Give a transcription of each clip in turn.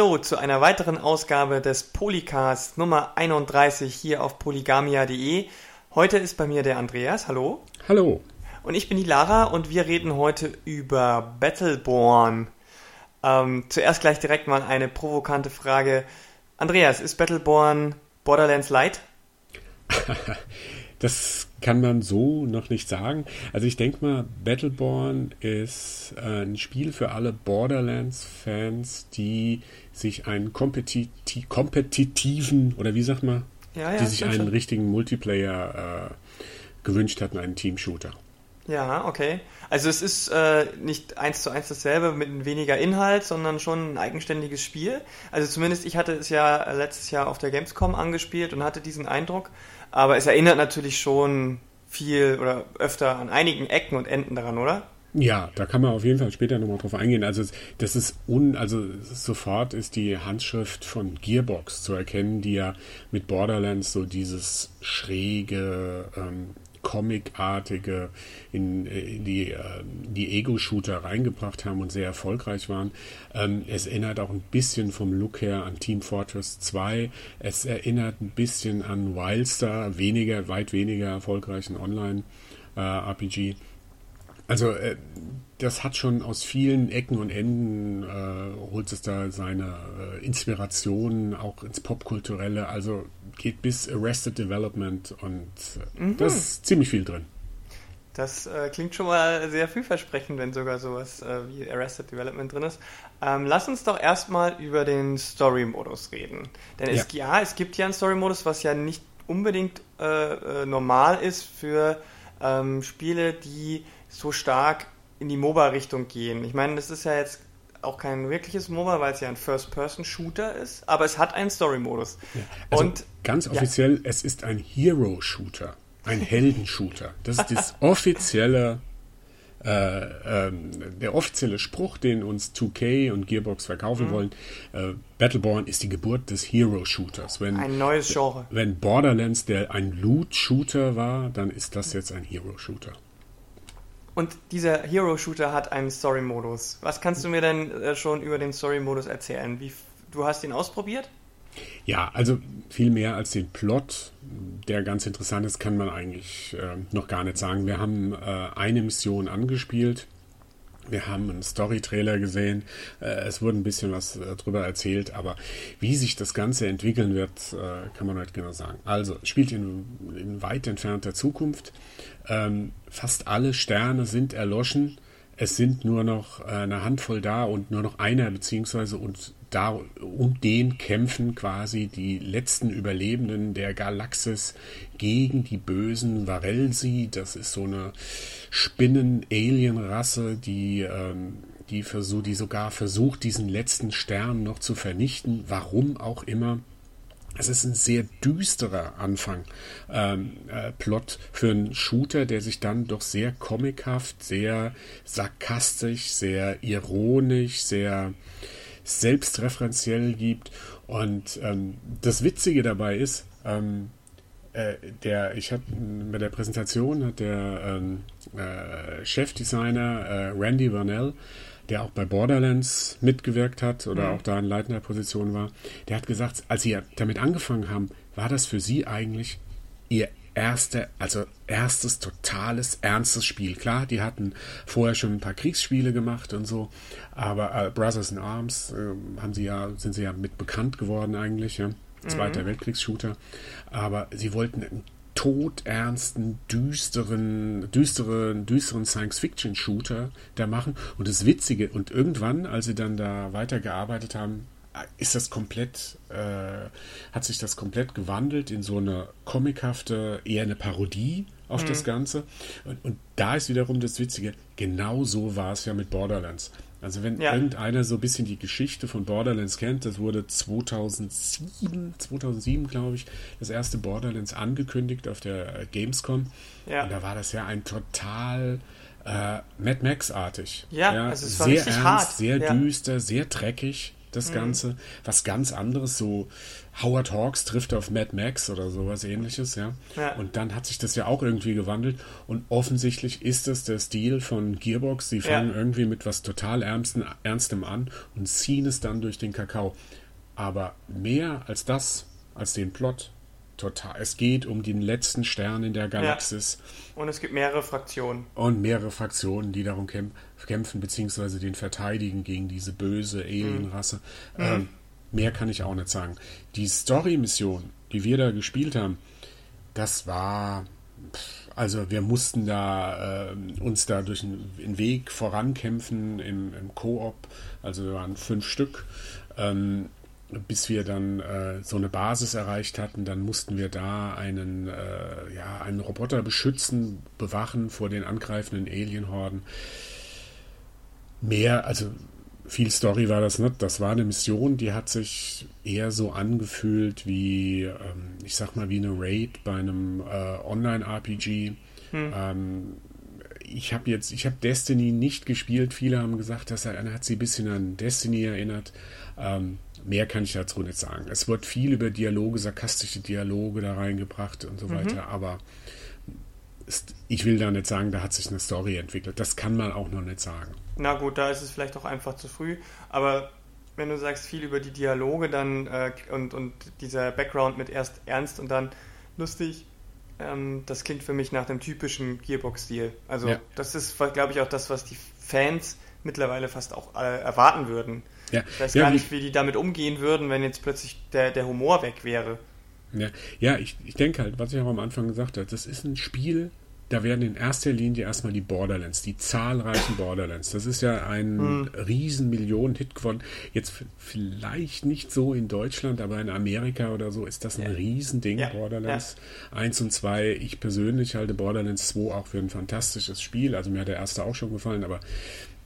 Hallo zu einer weiteren Ausgabe des Polycast Nummer 31 hier auf polygamia.de. Heute ist bei mir der Andreas. Hallo. Hallo. Und ich bin die Lara und wir reden heute über Battleborn. Ähm, zuerst gleich direkt mal eine provokante Frage. Andreas, ist Battleborn Borderlands Light? das kann man so noch nicht sagen. Also ich denke mal, Battleborn ist äh, ein Spiel für alle Borderlands-Fans, die sich einen kompetiti kompetitiven, oder wie sagt man, ja, ja, die sich einen schon. richtigen Multiplayer äh, gewünscht hatten, einen Team-Shooter. Ja, okay. Also es ist äh, nicht eins zu eins dasselbe mit weniger Inhalt, sondern schon ein eigenständiges Spiel. Also zumindest ich hatte es ja letztes Jahr auf der Gamescom angespielt und hatte diesen Eindruck. Aber es erinnert natürlich schon viel oder öfter an einigen Ecken und Enden daran, oder? Ja, da kann man auf jeden Fall später nochmal drauf eingehen. Also das ist un, also sofort ist die Handschrift von Gearbox zu erkennen, die ja mit Borderlands so dieses schräge, ähm, Comic-artige in, in, die, äh, die Ego-Shooter reingebracht haben und sehr erfolgreich waren. Ähm, es erinnert auch ein bisschen vom Look her an Team Fortress 2. Es erinnert ein bisschen an Wildstar, weniger, weit weniger erfolgreichen Online-RPG. Äh, also äh, das hat schon aus vielen Ecken und Enden äh, holt es da seine äh, Inspirationen auch ins Popkulturelle. Also geht bis Arrested Development und äh, mhm. das ist ziemlich viel drin. Das äh, klingt schon mal sehr vielversprechend, wenn sogar sowas äh, wie Arrested Development drin ist. Ähm, lass uns doch erstmal über den Story-Modus reden. Denn ja. Es, ja, es gibt ja einen Story-Modus, was ja nicht unbedingt äh, normal ist für ähm, Spiele, die so stark in die MOBA-Richtung gehen. Ich meine, das ist ja jetzt auch kein wirkliches MOBA, weil es ja ein First-Person-Shooter ist, aber es hat einen Story-Modus. Ja, also und ganz offiziell, ja. es ist ein Hero-Shooter, ein Heldenshooter. Das ist das offizielle, äh, ähm, der offizielle Spruch, den uns 2K und Gearbox verkaufen mhm. wollen. Äh, Battleborn ist die Geburt des Hero-Shooters. Ein neues Genre. Wenn Borderlands der ein Loot-Shooter war, dann ist das jetzt ein Hero-Shooter. Und dieser Hero-Shooter hat einen Story-Modus. Was kannst du mir denn äh, schon über den Story-Modus erzählen? Wie, du hast ihn ausprobiert? Ja, also viel mehr als den Plot, der ganz interessant ist, kann man eigentlich äh, noch gar nicht sagen. Wir haben äh, eine Mission angespielt. Wir haben einen Story-Trailer gesehen. Äh, es wurde ein bisschen was äh, drüber erzählt, aber wie sich das Ganze entwickeln wird, äh, kann man nicht genau sagen. Also, spielt in, in weit entfernter Zukunft. Ähm, fast alle Sterne sind erloschen. Es sind nur noch äh, eine Handvoll da und nur noch einer, beziehungsweise und da um den kämpfen quasi die letzten Überlebenden der Galaxis gegen die bösen Varelsi. Das ist so eine Spinnen-Alien-Rasse, die, ähm, die, versuch, die sogar versucht, diesen letzten Stern noch zu vernichten. Warum auch immer. Es ist ein sehr düsterer Anfang ähm, äh, Plot für einen Shooter, der sich dann doch sehr comichaft, sehr sarkastisch, sehr ironisch, sehr selbstreferenziell gibt. Und ähm, das Witzige dabei ist, ähm, äh, der, ich habe bei der Präsentation hat der ähm, äh, Chefdesigner äh, Randy Vernell der auch bei Borderlands mitgewirkt hat oder mhm. auch da in leitender Position war, der hat gesagt, als sie damit angefangen haben, war das für sie eigentlich ihr erste, also erstes totales, ernstes Spiel. Klar, die hatten vorher schon ein paar Kriegsspiele gemacht und so, aber äh, Brothers in Arms äh, haben sie ja, sind sie ja mit bekannt geworden eigentlich, ja. Zweiter mhm. Weltkriegsshooter. Aber sie wollten ein todernsten, düsteren, düsteren, düsteren Science-Fiction-Shooter da machen. Und das Witzige, und irgendwann, als sie dann da weitergearbeitet haben, ist das komplett, äh, hat sich das komplett gewandelt in so eine comichafte, eher eine Parodie auf mhm. das Ganze. Und, und da ist wiederum das Witzige, genau so war es ja mit Borderlands. Also wenn ja. irgendeiner so ein bisschen die Geschichte von Borderlands kennt, das wurde 2007, 2007 glaube ich, das erste Borderlands angekündigt auf der äh, Gamescom. Ja. Und da war das ja ein total äh, Mad Max-artig. Ja, ja, also es war sehr ernst, hart. sehr ja. düster, sehr dreckig. das mhm. Ganze. Was ganz anderes, so Howard Hawks trifft auf Mad Max oder sowas ähnliches, ja? ja. Und dann hat sich das ja auch irgendwie gewandelt. Und offensichtlich ist es der Stil von Gearbox. Sie fangen ja. irgendwie mit was total Ernstem, Ernstem an und ziehen es dann durch den Kakao. Aber mehr als das, als den Plot, total. Es geht um den letzten Stern in der Galaxis. Ja. Und es gibt mehrere Fraktionen. Und mehrere Fraktionen, die darum kämpfen, beziehungsweise den verteidigen gegen diese böse Alienrasse. Mhm. Ähm, mehr kann ich auch nicht sagen. Die Story-Mission, die wir da gespielt haben, das war. Also wir mussten da äh, uns da durch den Weg vorankämpfen im, im Koop. Also wir waren fünf Stück. Ähm, bis wir dann äh, so eine Basis erreicht hatten, dann mussten wir da einen, äh, ja, einen Roboter beschützen, bewachen vor den angreifenden Alienhorden. Mehr, also viel Story war das nicht. Das war eine Mission, die hat sich eher so angefühlt wie, ähm, ich sag mal, wie eine Raid bei einem äh, Online-RPG. Hm. Ähm, ich habe jetzt, ich habe Destiny nicht gespielt. Viele haben gesagt, dass er, er hat sie ein bisschen an Destiny erinnert. Ähm, mehr kann ich dazu nicht sagen. Es wird viel über Dialoge, sarkastische Dialoge da reingebracht und so mhm. weiter, aber ich will da nicht sagen, da hat sich eine Story entwickelt. Das kann man auch noch nicht sagen. Na gut, da ist es vielleicht auch einfach zu früh, aber wenn du sagst viel über die Dialoge dann äh, und, und dieser Background mit erst ernst und dann lustig, ähm, das klingt für mich nach dem typischen Gearbox-Stil. Also ja. das ist, glaube ich, auch das, was die Fans mittlerweile fast auch äh, erwarten würden. Ja. Ich weiß ja, gar nicht, wie die damit umgehen würden, wenn jetzt plötzlich der, der Humor weg wäre. Ja, ja ich, ich denke halt, was ich auch am Anfang gesagt habe, das ist ein Spiel, da werden in erster Linie erstmal die Borderlands, die zahlreichen Borderlands. Das ist ja ein hm. riesen Millionen-Hit geworden. Jetzt vielleicht nicht so in Deutschland, aber in Amerika oder so ist das ein ja. Riesending, ja. Borderlands ja. 1 und 2. Ich persönlich halte Borderlands 2 auch für ein fantastisches Spiel. Also mir hat der erste auch schon gefallen, aber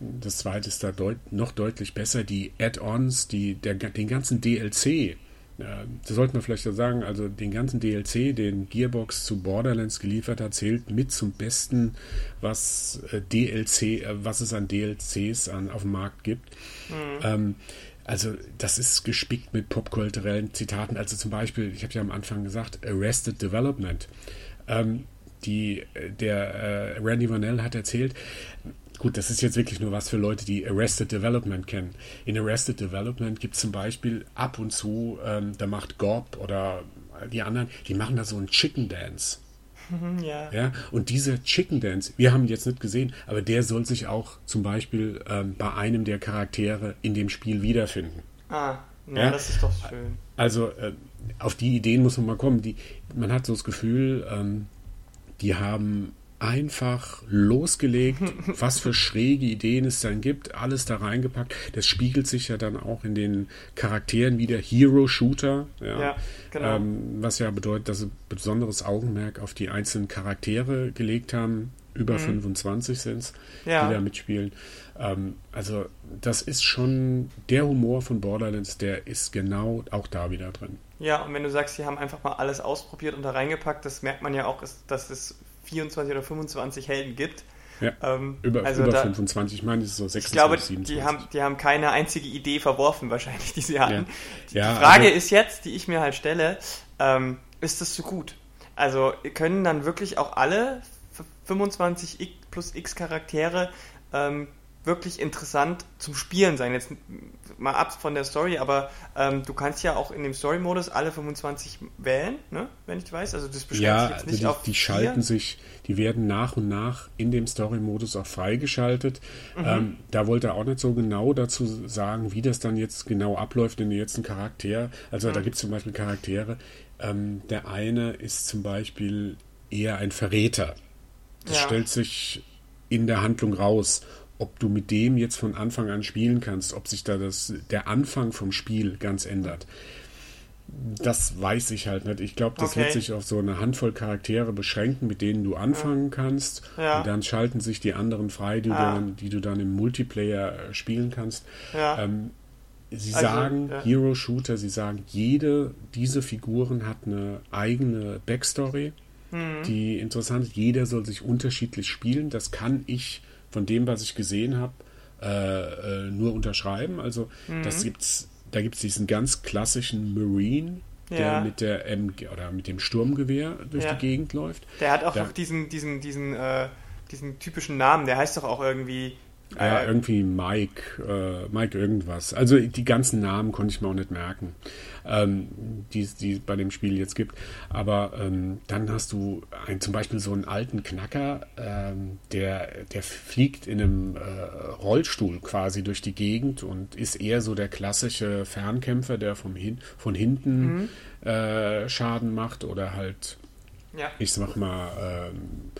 das zweite ist da deut noch deutlich besser. Die Add-ons, die, den ganzen DLC, das sollte man vielleicht sagen, also den ganzen DLC, den Gearbox zu Borderlands geliefert hat, zählt mit zum Besten, was äh, DLC, äh, was es an DLCs an, auf dem Markt gibt. Mhm. Ähm, also das ist gespickt mit popkulturellen Zitaten. Also zum Beispiel, ich habe ja am Anfang gesagt, Arrested Development. Ähm, die, äh, der äh, Randy Vanell hat erzählt, Gut, das ist jetzt wirklich nur was für Leute, die Arrested Development kennen. In Arrested Development gibt es zum Beispiel ab und zu, ähm, da macht Gob oder die anderen, die machen da so einen Chicken Dance. Ja. ja. Und dieser Chicken Dance, wir haben ihn jetzt nicht gesehen, aber der soll sich auch zum Beispiel ähm, bei einem der Charaktere in dem Spiel wiederfinden. Ah, na, ja, das ist doch schön. Also äh, auf die Ideen muss man mal kommen. Die, man hat so das Gefühl, ähm, die haben einfach losgelegt, was für schräge Ideen es dann gibt, alles da reingepackt. Das spiegelt sich ja dann auch in den Charakteren wieder. Hero-Shooter, ja, ja genau. ähm, was ja bedeutet, dass sie besonderes Augenmerk auf die einzelnen Charaktere gelegt haben. Über mhm. 25 sind es, ja. die da mitspielen. Ähm, also, das ist schon der Humor von Borderlands, der ist genau auch da wieder drin. Ja, und wenn du sagst, sie haben einfach mal alles ausprobiert und da reingepackt, das merkt man ja auch, dass es 24 oder 25 Helden gibt. Ja, ähm, über, also über da, 25, ich meine, es ist so 26, Ich glaube, 27. Die, haben, die haben keine einzige Idee verworfen, wahrscheinlich, die sie hatten. Ja. Die, ja, Frage also, ist jetzt, die ich mir halt stelle, ähm, ist das so gut? Also können dann wirklich auch alle 25 plus X Charaktere ähm, wirklich interessant zum Spielen sein. Jetzt mal ab von der Story, aber ähm, du kannst ja auch in dem Story-Modus alle 25 wählen, ne? wenn ich weiß. Also das beschränkt ja, sich jetzt nicht also die, auf die schalten sich, die werden nach und nach in dem Story-Modus auch freigeschaltet. Mhm. Ähm, da wollte er auch nicht so genau dazu sagen, wie das dann jetzt genau abläuft in den letzten Charakter. Also mhm. da gibt es zum Beispiel Charaktere. Ähm, der eine ist zum Beispiel eher ein Verräter. Das ja. stellt sich in der Handlung raus ob du mit dem jetzt von Anfang an spielen kannst, ob sich da das, der Anfang vom Spiel ganz ändert. Das weiß ich halt nicht. Ich glaube, das okay. wird sich auf so eine Handvoll Charaktere beschränken, mit denen du anfangen kannst. Ja. Und dann schalten sich die anderen frei, die, ah. dann, die du dann im Multiplayer äh, spielen kannst. Ja. Ähm, sie also, sagen, ja. Hero Shooter, sie sagen, jede dieser Figuren hat eine eigene Backstory, mhm. die interessant ist. Jeder soll sich unterschiedlich spielen. Das kann ich von dem, was ich gesehen habe, äh, äh, nur unterschreiben. Also mhm. das gibt's da gibt es diesen ganz klassischen Marine, der ja. mit der MG oder mit dem Sturmgewehr durch ja. die Gegend läuft. Der hat auch, da, auch diesen, diesen, diesen, äh, diesen typischen Namen, der heißt doch auch irgendwie ja, äh, irgendwie Mike, äh, Mike irgendwas. Also die ganzen Namen konnte ich mir auch nicht merken, ähm, die es bei dem Spiel jetzt gibt. Aber ähm, dann hast du ein, zum Beispiel so einen alten Knacker, ähm, der, der fliegt in einem äh, Rollstuhl quasi durch die Gegend und ist eher so der klassische Fernkämpfer, der vom hin, von hinten mhm. Äh, Schaden macht oder halt, ja. ich sag mal, ähm,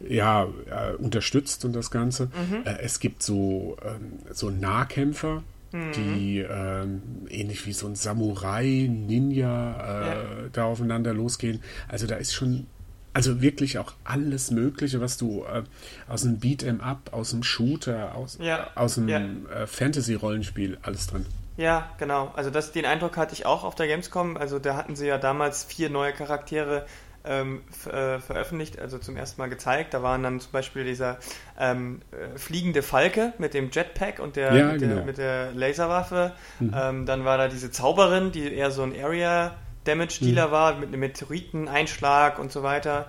ja, äh, unterstützt und das Ganze. Mhm. Äh, es gibt so, ähm, so Nahkämpfer, mhm. die ähm, ähnlich wie so ein Samurai, Ninja äh, ja. da aufeinander losgehen. Also da ist schon also wirklich auch alles Mögliche, was du äh, aus einem Beat'em Up, aus einem Shooter, aus, ja. aus einem ja. äh, Fantasy-Rollenspiel, alles drin. Ja, genau. Also das, den Eindruck hatte ich auch auf der Gamescom. Also da hatten sie ja damals vier neue Charaktere ähm, äh, veröffentlicht, also zum ersten Mal gezeigt. Da waren dann zum Beispiel dieser ähm, äh, fliegende Falke mit dem Jetpack und der, ja, mit, genau. der mit, der, Laserwaffe. Mhm. Ähm, dann war da diese Zauberin, die eher so ein Area Damage Dealer mhm. war, mit einem Meteoriteneinschlag und so weiter.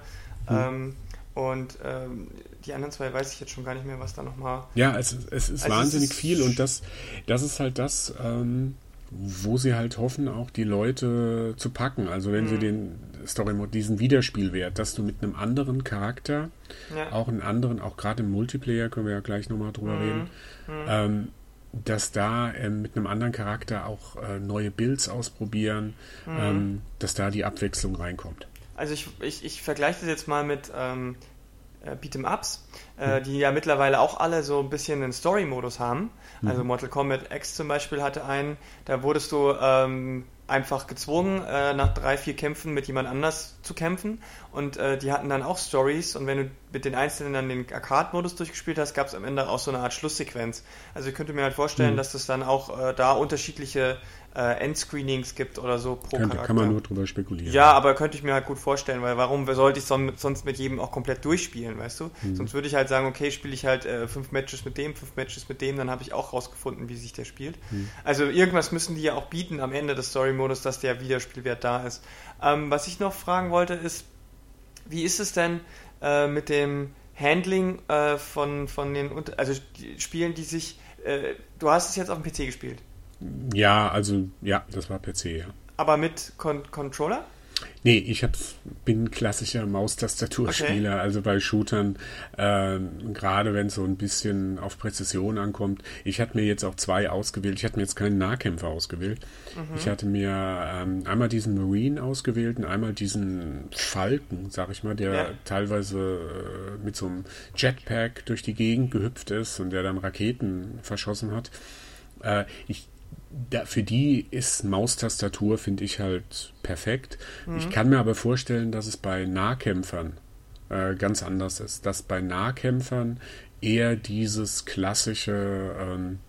Mhm. Ähm, und ähm, die anderen zwei weiß ich jetzt schon gar nicht mehr, was da nochmal. Ja, es, es ist also wahnsinnig es ist viel und das, das ist halt das, ähm, wo sie halt hoffen, auch die Leute zu packen. Also wenn mhm. sie den Story Mode, diesen Wiederspielwert, dass du mit einem anderen Charakter, ja. auch einen anderen, auch gerade im Multiplayer, können wir ja gleich nochmal drüber mhm. reden, mhm. Ähm, dass da ähm, mit einem anderen Charakter auch äh, neue Builds ausprobieren, mhm. ähm, dass da die Abwechslung reinkommt. Also ich, ich, ich vergleiche das jetzt mal mit ähm, äh, Beat'em-Ups, äh, mhm. die ja mittlerweile auch alle so ein bisschen einen Story-Modus haben. Also mhm. Mortal Kombat X zum Beispiel hatte einen, da wurdest du ähm, einfach gezwungen, äh, nach drei, vier Kämpfen mit jemand anders zu kämpfen. Und äh, die hatten dann auch Stories. Und wenn du mit den Einzelnen dann den Arcade-Modus durchgespielt hast, gab es am Ende auch so eine Art Schlusssequenz. Also ich könnte mir halt vorstellen, mhm. dass es dann auch äh, da unterschiedliche äh, Endscreenings gibt oder so pro Könnte, Charakter. Kann man nur drüber spekulieren. Ja, aber könnte ich mir halt gut vorstellen, weil warum sollte ich sonst mit jedem auch komplett durchspielen, weißt du? Mhm. Sonst würde ich halt sagen, okay, spiele ich halt äh, fünf Matches mit dem, fünf Matches mit dem, dann habe ich auch rausgefunden, wie sich der spielt. Mhm. Also irgendwas müssen die ja auch bieten am Ende des Story-Modus, dass der Wiederspielwert da ist. Ähm, was ich noch fragen wollte ist, wie ist es denn äh, mit dem Handling äh, von, von den, also Spielen, die sich, äh, du hast es jetzt auf dem PC gespielt? Ja, also ja, das war PC, ja. Aber mit Con Controller? Nee, ich hab, bin klassischer Maustastaturspieler, okay. also bei Shootern, äh, gerade wenn es so ein bisschen auf Präzision ankommt. Ich hatte mir jetzt auch zwei ausgewählt. Ich hatte mir jetzt keinen Nahkämpfer ausgewählt. Mhm. Ich hatte mir ähm, einmal diesen Marine ausgewählt und einmal diesen Falken, sag ich mal, der ja. teilweise äh, mit so einem Jetpack durch die Gegend gehüpft ist und der dann Raketen verschossen hat. Äh, ich da, für die ist Maustastatur, finde ich halt perfekt. Mhm. Ich kann mir aber vorstellen, dass es bei Nahkämpfern äh, ganz anders ist. Dass bei Nahkämpfern eher dieses klassische ähm,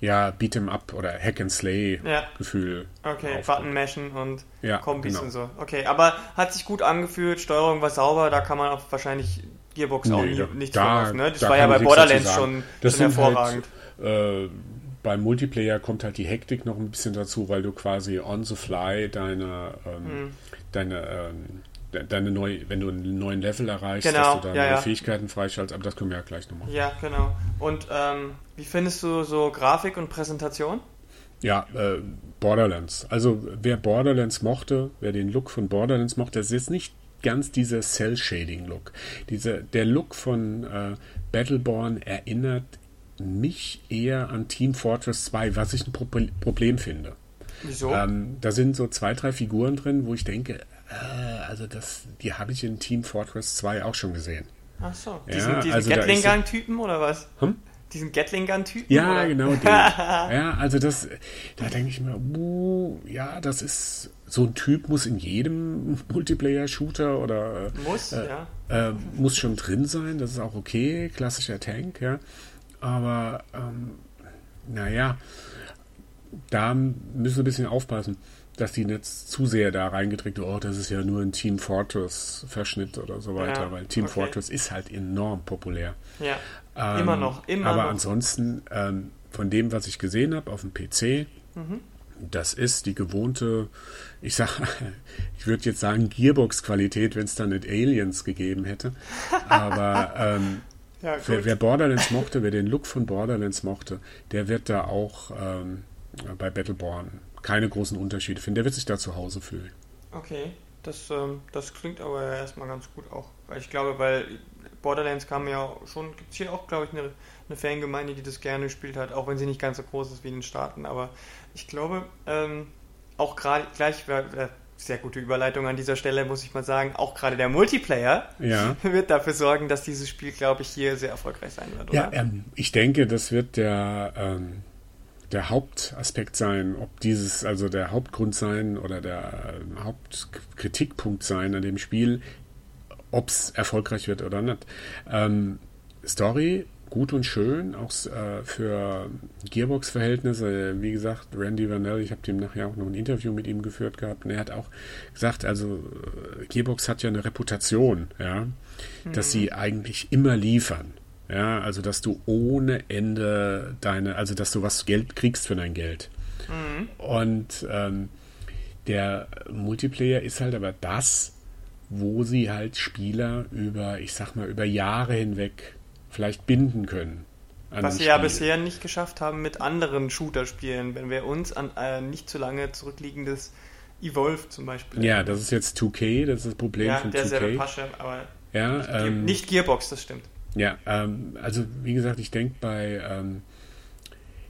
ja, Beat'em Up oder Hack and Slay ja. Gefühl. Okay, Button mashen und ja, Kombis genau. und so. Okay, aber hat sich gut angefühlt, Steuerung war sauber, da kann man auch wahrscheinlich Gearbox nee, auch nie, nichts da, ne? Das da war ja bei Borderlands schon, schon hervorragend. Halt, äh, beim Multiplayer kommt halt die Hektik noch ein bisschen dazu, weil du quasi on the fly deine, ähm, mhm. deine, ähm, deine neue, wenn du einen neuen Level erreichst, genau, dass du deine ja, ja. Fähigkeiten freischaltest, aber das können wir ja gleich nochmal. Ja, genau. Und ähm, wie findest du so Grafik und Präsentation? Ja, äh, Borderlands. Also wer Borderlands mochte, wer den Look von Borderlands mochte, das ist jetzt nicht ganz dieser Cell-Shading-Look. Diese, der Look von äh, Battleborn erinnert mich eher an Team Fortress 2, was ich ein Pro Problem finde. Wieso? Ähm, da sind so zwei, drei Figuren drin, wo ich denke, äh, also das, die habe ich in Team Fortress 2 auch schon gesehen. Ach so, diesen, ja, diesen also Gatling Gun-Typen oder was? Hm? Diesen Gatling Gun-Typen? Ja, oder? genau. Den. ja, also das, da denke ich mir, uh, ja, das ist so ein Typ muss in jedem Multiplayer-Shooter oder äh, muss, äh, ja. Äh, muss schon drin sein. Das ist auch okay, klassischer Tank, ja. Aber ähm, naja, da müssen wir ein bisschen aufpassen, dass die nicht zu sehr da reingedrückt wird, oh, das ist ja nur ein Team Fortress-Verschnitt oder so weiter, ja, weil Team okay. Fortress ist halt enorm populär. Ja, ähm, immer noch, immer Aber noch. ansonsten, ähm, von dem, was ich gesehen habe auf dem PC, mhm. Das ist die gewohnte, ich sag, ich würde jetzt sagen Gearbox-Qualität, wenn es da nicht Aliens gegeben hätte. Aber ähm, ja, wer, wer, Borderlands mochte, wer den Look von Borderlands mochte, der wird da auch ähm, bei Battleborn keine großen Unterschiede finden. Der wird sich da zu Hause fühlen. Okay, das, ähm, das klingt aber erstmal ganz gut auch. Weil ich glaube, weil Borderlands kam ja schon, gibt es hier auch, glaube ich, eine, eine Fangemeinde, die das gerne gespielt hat, auch wenn sie nicht ganz so groß ist wie in den Staaten. Aber ich glaube, ähm, auch gerade gleich, äh, sehr gute Überleitung an dieser Stelle, muss ich mal sagen, auch gerade der Multiplayer ja. wird dafür sorgen, dass dieses Spiel, glaube ich, hier sehr erfolgreich sein wird, oder? Ja, ähm, ich denke, das wird der, ähm, der Hauptaspekt sein, ob dieses, also der Hauptgrund sein oder der äh, Hauptkritikpunkt sein an dem Spiel, ob es erfolgreich wird oder nicht. Ähm, Story gut und schön, auch äh, für Gearbox-Verhältnisse. Wie gesagt, Randy Vanell, ich habe dem nachher auch noch ein Interview mit ihm geführt gehabt, und er hat auch gesagt, also äh, Gearbox hat ja eine Reputation, ja, mhm. dass sie eigentlich immer liefern. Ja, also dass du ohne Ende deine, also dass du was Geld kriegst für dein Geld. Mhm. Und ähm, der Multiplayer ist halt aber das, wo sie halt Spieler über, ich sag mal, über Jahre hinweg vielleicht binden können. Was sie ja bisher nicht geschafft haben mit anderen Shooter-Spielen, wenn wir uns an äh, nicht zu lange zurückliegendes Evolve zum Beispiel. Ja, das ist jetzt 2K, das ist das Problem ja, von der 2K. Ist ja der Pasche, aber ja, nicht, ähm, nicht, Gearbox, das stimmt. Ja, ähm, also wie gesagt, ich denke bei ähm,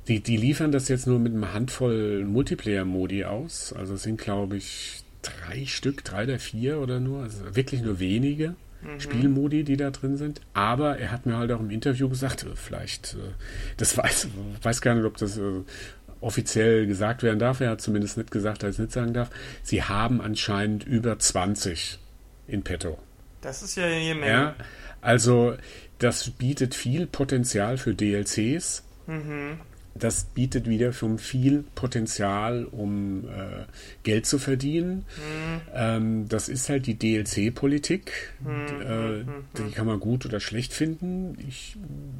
die, die liefern das jetzt nur mit einer Handvoll Multiplayer-Modi aus. Also es sind, glaube ich, drei Stück, drei oder vier oder nur, also wirklich nur wenige mhm. Spielmodi, die da drin sind. Aber er hat mir halt auch im Interview gesagt, äh, vielleicht, äh, das weiß, weiß gar nicht, ob das äh, offiziell gesagt werden darf. Er hat zumindest nicht gesagt, dass er es nicht sagen darf. Sie haben anscheinend über 20 in petto. Das ist ja eine Menge. Ja, also das bietet viel Potenzial für DLCs. Mhm das bietet wieder schon viel Potenzial, um äh, Geld zu verdienen. Mhm. Ähm, das ist halt die DLC-Politik. Mhm. Äh, die kann man gut oder schlecht finden. Ich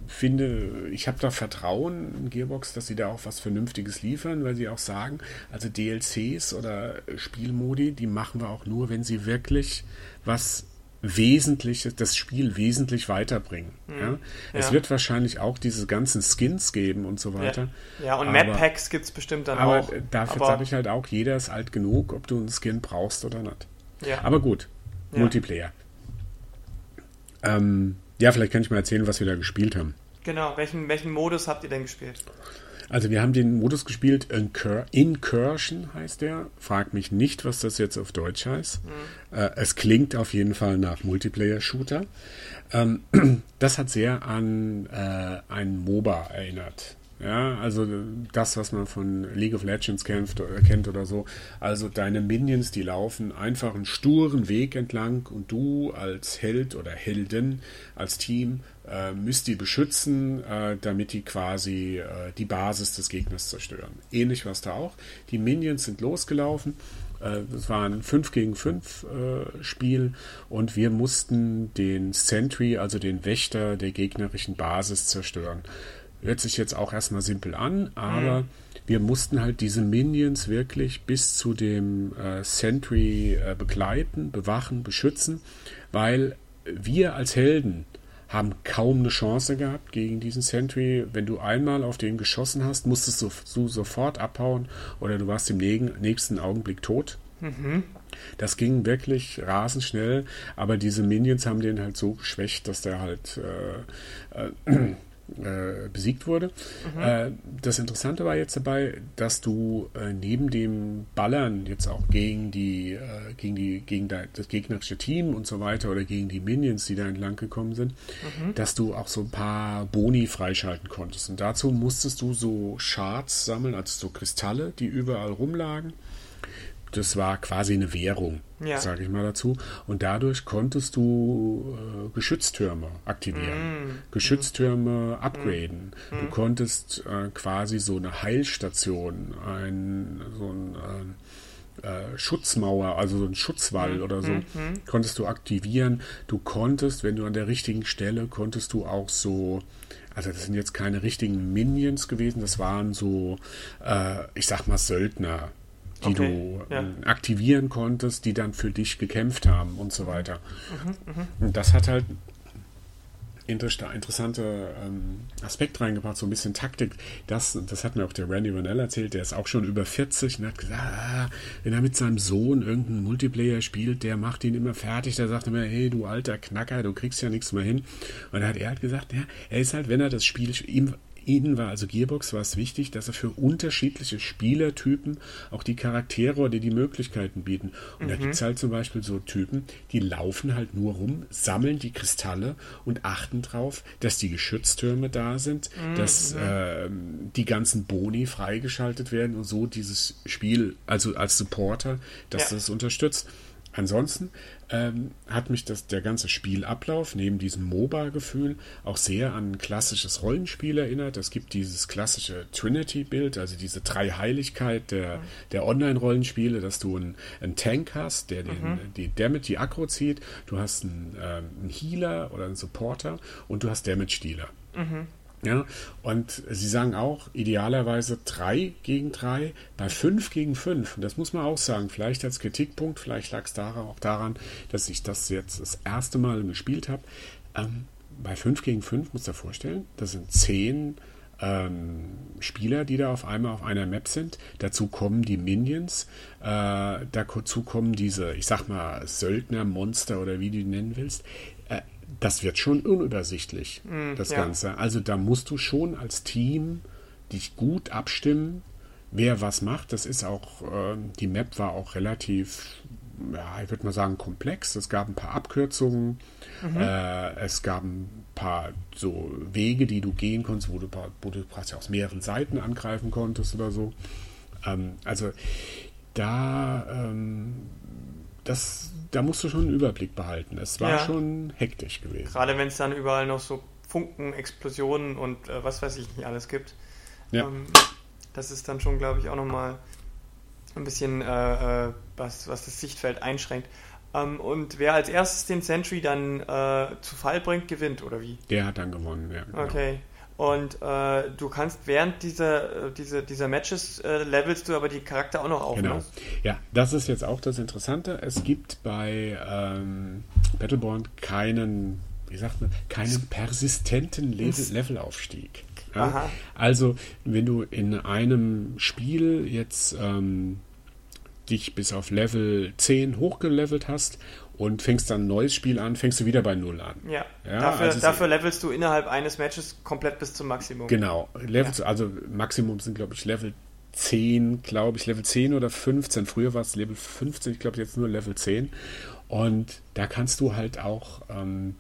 finde, ich habe da Vertrauen in Gearbox, dass sie da auch was Vernünftiges liefern, weil sie auch sagen, also DLCs oder Spielmodi, die machen wir auch nur, wenn sie wirklich was wesentlich, das Spiel wesentlich weiterbringen. Mhm. Ja? Es ja. wird wahrscheinlich auch diese ganzen Skins geben und so weiter. Ja, ja und Map Packs gibt es bestimmt dann aber auch. Dafür sage ich halt auch, jeder ist alt genug, ob du einen Skin brauchst oder nicht. Ja. Aber gut, Multiplayer. Ähm, ja, vielleicht kann ich mal erzählen, was wir da gespielt haben. Genau, welchen, welchen Modus habt ihr denn gespielt? Also wir haben den Modus gespielt, Incur Incursion heißt der. Frag mich nicht, was das jetzt auf Deutsch heißt. Mhm. Äh, es klingt auf jeden Fall nach Multiplayer-Shooter. Ähm, das hat sehr an äh, ein MOBA erinnert. Ja, also das, was man von League of Legends kämpft, äh, kennt oder so. Also deine Minions, die laufen einfach einen sturen Weg entlang und du als Held oder Heldin, als Team äh, müsst die beschützen, äh, damit die quasi äh, die Basis des Gegners zerstören. Ähnlich was da auch. Die Minions sind losgelaufen. Es war ein 5 gegen 5 äh, Spiel und wir mussten den Sentry, also den Wächter der gegnerischen Basis zerstören. Hört sich jetzt auch erstmal simpel an, aber mhm. wir mussten halt diese Minions wirklich bis zu dem äh, Sentry äh, begleiten, bewachen, beschützen, weil wir als Helden haben kaum eine Chance gehabt gegen diesen Sentry. Wenn du einmal auf den geschossen hast, musstest du, du sofort abhauen oder du warst im nächsten Augenblick tot. Mhm. Das ging wirklich rasend schnell, aber diese Minions haben den halt so geschwächt, dass der halt äh, äh, äh, besiegt wurde. Mhm. Äh, das Interessante war jetzt dabei, dass du äh, neben dem Ballern jetzt auch gegen die, äh, gegen die, gegen das gegnerische Team und so weiter oder gegen die Minions, die da entlang gekommen sind, mhm. dass du auch so ein paar Boni freischalten konntest. Und dazu musstest du so Shards sammeln, also so Kristalle, die überall rumlagen das war quasi eine Währung, ja. sage ich mal dazu. Und dadurch konntest du äh, Geschütztürme aktivieren, mm. Geschütztürme mm. upgraden. Mm. Du konntest äh, quasi so eine Heilstation, ein, so ein, äh, Schutzmauer, also so ein Schutzwall mhm. oder so, mhm. konntest du aktivieren. Du konntest, wenn du an der richtigen Stelle, konntest du auch so, also das sind jetzt keine richtigen Minions gewesen, das waren so, äh, ich sag mal, Söldner, die okay, du ja. Ähm, aktivieren konntest, die dann für dich gekämpft haben und so weiter. Mhm, mh. Und das hat halt interessante ähm, Aspekt reingebracht, so ein bisschen Taktik. Das, das hat mir auch der Randy Vanell erzählt, der ist auch schon über 40 und hat gesagt, ah, wenn er mit seinem Sohn irgendeinen Multiplayer spielt, der macht ihn immer fertig, der sagt immer, hey du alter Knacker, du kriegst ja nichts mehr hin. Und dann hat er halt gesagt, ja, er ist halt, wenn er das Spiel, ihm ihnen war, also Gearbox, war es wichtig, dass er für unterschiedliche Spielertypen auch die Charaktere oder die Möglichkeiten bieten. Und mhm. da gibt es halt zum Beispiel so Typen, die laufen halt nur rum, sammeln die Kristalle und achten darauf, dass die Geschütztürme da sind, mhm. dass äh, die ganzen Boni freigeschaltet werden und so dieses Spiel, also als Supporter, dass ja. das unterstützt. Ansonsten ähm, hat mich das, der ganze Spielablauf neben diesem MOBA-Gefühl auch sehr an ein klassisches Rollenspiel erinnert. Es gibt dieses klassische Trinity-Bild, also diese Dreiheiligkeit der, mhm. der Online-Rollenspiele, dass du einen, einen, Tank hast, der den, mhm. die Damage, die Aggro zieht, du hast einen, ähm, einen Healer oder einen Supporter und du hast Damage-Dealer. Mhm. Ja, und sie sagen auch, idealerweise 3 gegen 3, bei 5 gegen 5. Und das muss man auch sagen, vielleicht als Kritikpunkt, vielleicht lag es daran, auch daran, dass ich das jetzt das erste Mal gespielt habe. Ähm, bei 5 gegen 5 muss dir vorstellen, das sind 10 ähm, Spieler, die da auf einmal auf einer Map sind. Dazu kommen die Minions, äh, dazu kommen diese, ich sag mal, Söldner, Monster oder wie du die nennen willst das wird schon unübersichtlich, mm, das ja. Ganze. Also da musst du schon als Team dich gut abstimmen, wer was macht. Das ist auch, äh, die Map war auch relativ, ja, ich würde mal sagen, komplex. Es gab ein paar Abkürzungen, mhm. äh, es gab ein paar so Wege, die du gehen konntest, wo du, wo du praktisch aus mehreren Seiten angreifen konntest oder so. Ähm, also da, ähm, das da musst du schon einen Überblick behalten. Es war ja. schon hektisch gewesen. Gerade wenn es dann überall noch so Funken, Explosionen und äh, was weiß ich nicht alles gibt. Ja. Ähm, das ist dann schon, glaube ich, auch nochmal ein bisschen, äh, äh, was, was das Sichtfeld einschränkt. Ähm, und wer als erstes den Sentry dann äh, zu Fall bringt, gewinnt, oder wie? Der hat dann gewonnen, ja. Genau. Okay. Und äh, du kannst während dieser, äh, dieser, dieser Matches äh, levelst du aber die Charakter auch noch auf. Genau. Ne? Ja, das ist jetzt auch das Interessante. Es gibt bei ähm, Battleborn keinen, wie sagt man, keinen persistenten Level Levelaufstieg. Ja? Also, wenn du in einem Spiel jetzt ähm, dich bis auf Level 10 hochgelevelt hast und fängst dann ein neues Spiel an, fängst du wieder bei Null an. Ja. ja dafür, also dafür levelst du innerhalb eines Matches komplett bis zum Maximum. Genau. Levels, ja. Also Maximum sind, glaube ich, Level 10, glaube ich, Level 10 oder 15. Früher war es Level 15, ich glaube jetzt nur Level 10. Und da kannst du halt auch ähm,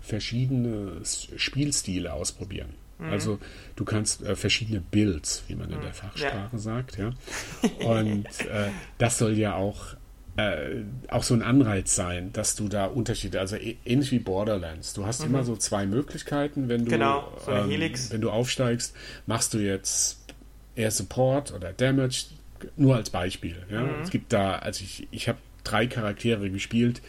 verschiedene Spielstile ausprobieren. Mhm. Also du kannst äh, verschiedene Builds, wie man in der mhm. Fachsprache ja. sagt, ja. Und äh, das soll ja auch äh, auch so ein Anreiz sein, dass du da Unterschiede, also ähnlich wie Borderlands. Du hast mhm. immer so zwei Möglichkeiten, wenn du, genau, so ähm, wenn du aufsteigst, machst du jetzt eher Support oder Damage, nur als Beispiel. Ja? Mhm. Es gibt da, also ich, ich habe drei Charaktere gespielt,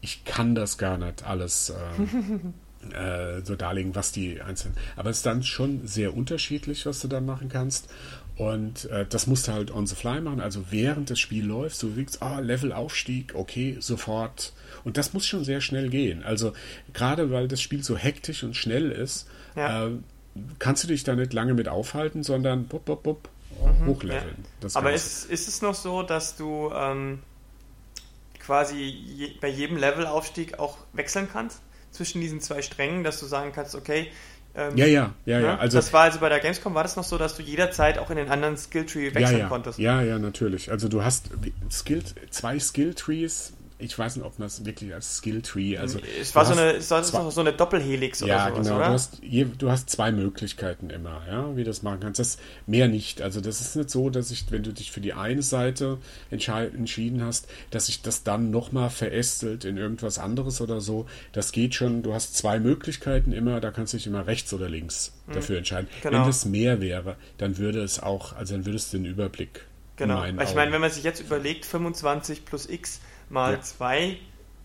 ich kann das gar nicht alles ähm, äh, so darlegen, was die einzelnen. Aber es ist dann schon sehr unterschiedlich, was du dann machen kannst. Und äh, das musst du halt on the fly machen. Also während das Spiel läuft, du wiegst, ah, Levelaufstieg, okay, sofort. Und das muss schon sehr schnell gehen. Also gerade weil das Spiel so hektisch und schnell ist, ja. äh, kannst du dich da nicht lange mit aufhalten, sondern bup, bup, bup, mhm, hochleveln. Ja. Aber ist, ist es noch so, dass du ähm, quasi je, bei jedem Levelaufstieg auch wechseln kannst zwischen diesen zwei Strängen, dass du sagen kannst, okay, ähm, ja, ja, ja, ja. Ne? Also, das war also bei der Gamescom, war das noch so, dass du jederzeit auch in den anderen Skilltree wechseln ja, ja. konntest? Ja, ja, natürlich. Also du hast Skill, zwei Skilltrees ich weiß nicht, ob man es wirklich als Skilltree, also es war so eine, es war zwei, so eine Doppelhelix oder ja, sowas, genau. oder? Du hast, je, du hast zwei Möglichkeiten immer, ja, wie du das machen kannst. Das mehr nicht. Also das ist nicht so, dass ich, wenn du dich für die eine Seite entschieden hast, dass sich das dann nochmal verästelt in irgendwas anderes oder so. Das geht schon. Du hast zwei Möglichkeiten immer. Da kannst du dich immer rechts oder links hm. dafür entscheiden. Genau. Wenn das mehr wäre, dann würde es auch, also dann würdest du den Überblick Genau. Ich meine, wenn man sich jetzt überlegt, 25 plus x mal ja. 2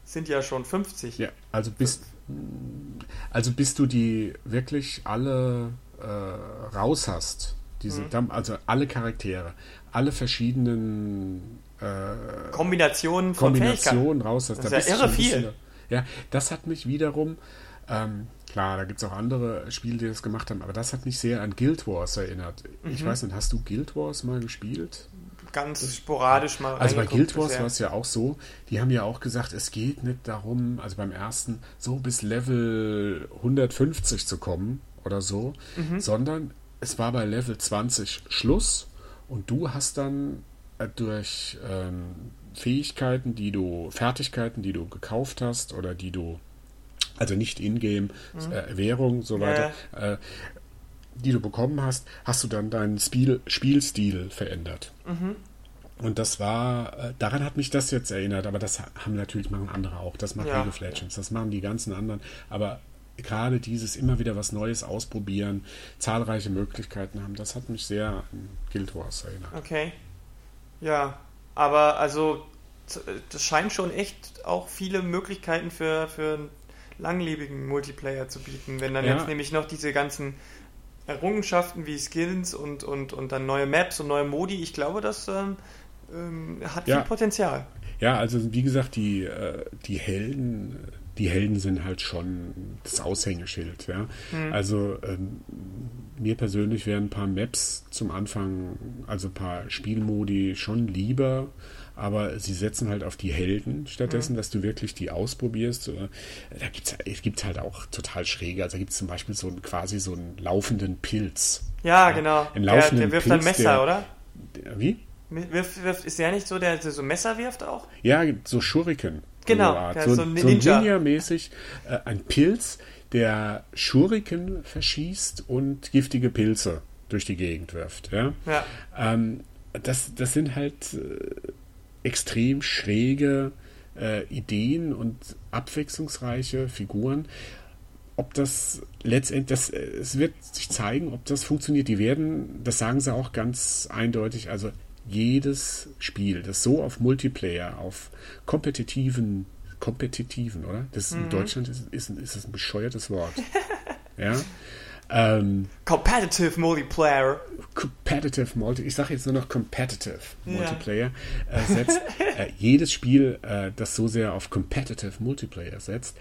sind ja schon 50. Ja, also bist, also bis du die wirklich alle äh, raus hast, diese, mhm. also alle Charaktere, alle verschiedenen äh, Kombinationen von Kombinationen raus hast. Das ist ja irre viel. Bisschen, ja, das hat mich wiederum, ähm, klar, da gibt es auch andere Spiele, die das gemacht haben, aber das hat mich sehr an Guild Wars erinnert. Mhm. Ich weiß nicht, hast du Guild Wars mal gespielt? Ganz sporadisch mal Also bei Guild Wars war es ja auch so, die haben ja auch gesagt, es geht nicht darum, also beim ersten, so bis Level 150 zu kommen oder so, mhm. sondern es war bei Level 20 Schluss und du hast dann äh, durch ähm, Fähigkeiten, die du, Fertigkeiten, die du gekauft hast oder die du, also nicht in-game, mhm. äh, Währung, so weiter, ja. äh, die du bekommen hast, hast du dann deinen Spiel, Spielstil verändert. Mhm. Und das war, äh, daran hat mich das jetzt erinnert, aber das haben natürlich machen andere auch. Das macht ja. League of Legends, das machen die ganzen anderen. Aber gerade dieses immer wieder was Neues ausprobieren, zahlreiche Möglichkeiten haben, das hat mich sehr an Guild Wars erinnert. Okay. Ja, aber also das scheint schon echt auch viele Möglichkeiten für, für einen langlebigen Multiplayer zu bieten. Wenn dann ja. jetzt nämlich noch diese ganzen Errungenschaften wie Skills und, und, und dann neue Maps und neue Modi, ich glaube, das ähm, ähm, hat ja. viel Potenzial. Ja, also wie gesagt, die, äh, die Helden, die Helden sind halt schon das Aushängeschild, ja. Hm. Also ähm, mir persönlich wären ein paar Maps zum Anfang, also ein paar Spielmodi schon lieber, aber sie setzen halt auf die Helden stattdessen, mhm. dass du wirklich die ausprobierst. Da gibt's, es gibt halt auch total schräge. Also da gibt es zum Beispiel so einen, quasi so einen laufenden Pilz. Ja, ja genau. Einen laufenden der, der wirft Pilz, dann Messer, der, oder? Der, wie? Wirft, wirft, ist der nicht so, der, so Messer wirft auch? Ja, so Schuriken. Genau, so, so, so Ninja-mäßig. Äh, ein Pilz, der Schuriken verschießt und giftige Pilze durch die Gegend wirft. Ja. ja. Ähm, das, das sind halt äh, extrem schräge äh, Ideen und abwechslungsreiche Figuren. Ob das letztendlich, das, es wird sich zeigen, ob das funktioniert. Die werden, das sagen sie auch ganz eindeutig, also jedes Spiel, das so auf Multiplayer, auf kompetitiven, kompetitiven, oder? Das mhm. in Deutschland ist, ist, ist das ein bescheuertes Wort. ja. Ähm, competitive Multiplayer. Competitive Multiplayer. Ich sage jetzt nur noch Competitive Multiplayer. Ja. Äh, setzt, äh, jedes Spiel, äh, das so sehr auf Competitive Multiplayer setzt,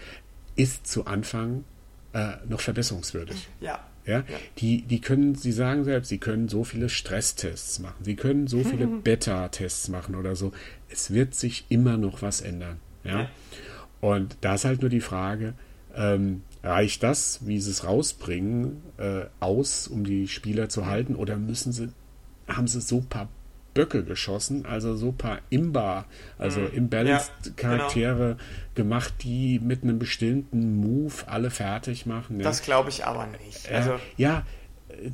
ist zu Anfang äh, noch verbesserungswürdig. Ja. Ja, ja, Die, die können, sie sagen selbst, sie können so viele Stresstests machen, sie können so viele Beta-Tests machen oder so. Es wird sich immer noch was ändern. Ja. ja. Und da ist halt nur die Frage, ähm, reicht das, wie sie es rausbringen, äh, aus, um die Spieler zu halten, oder müssen sie, haben sie so ein paar Böcke geschossen, also so ein paar Imba, also mhm. imbalanced ja, Charaktere genau. gemacht, die mit einem bestimmten Move alle fertig machen. Ja. Das glaube ich aber nicht. Also, äh, ja,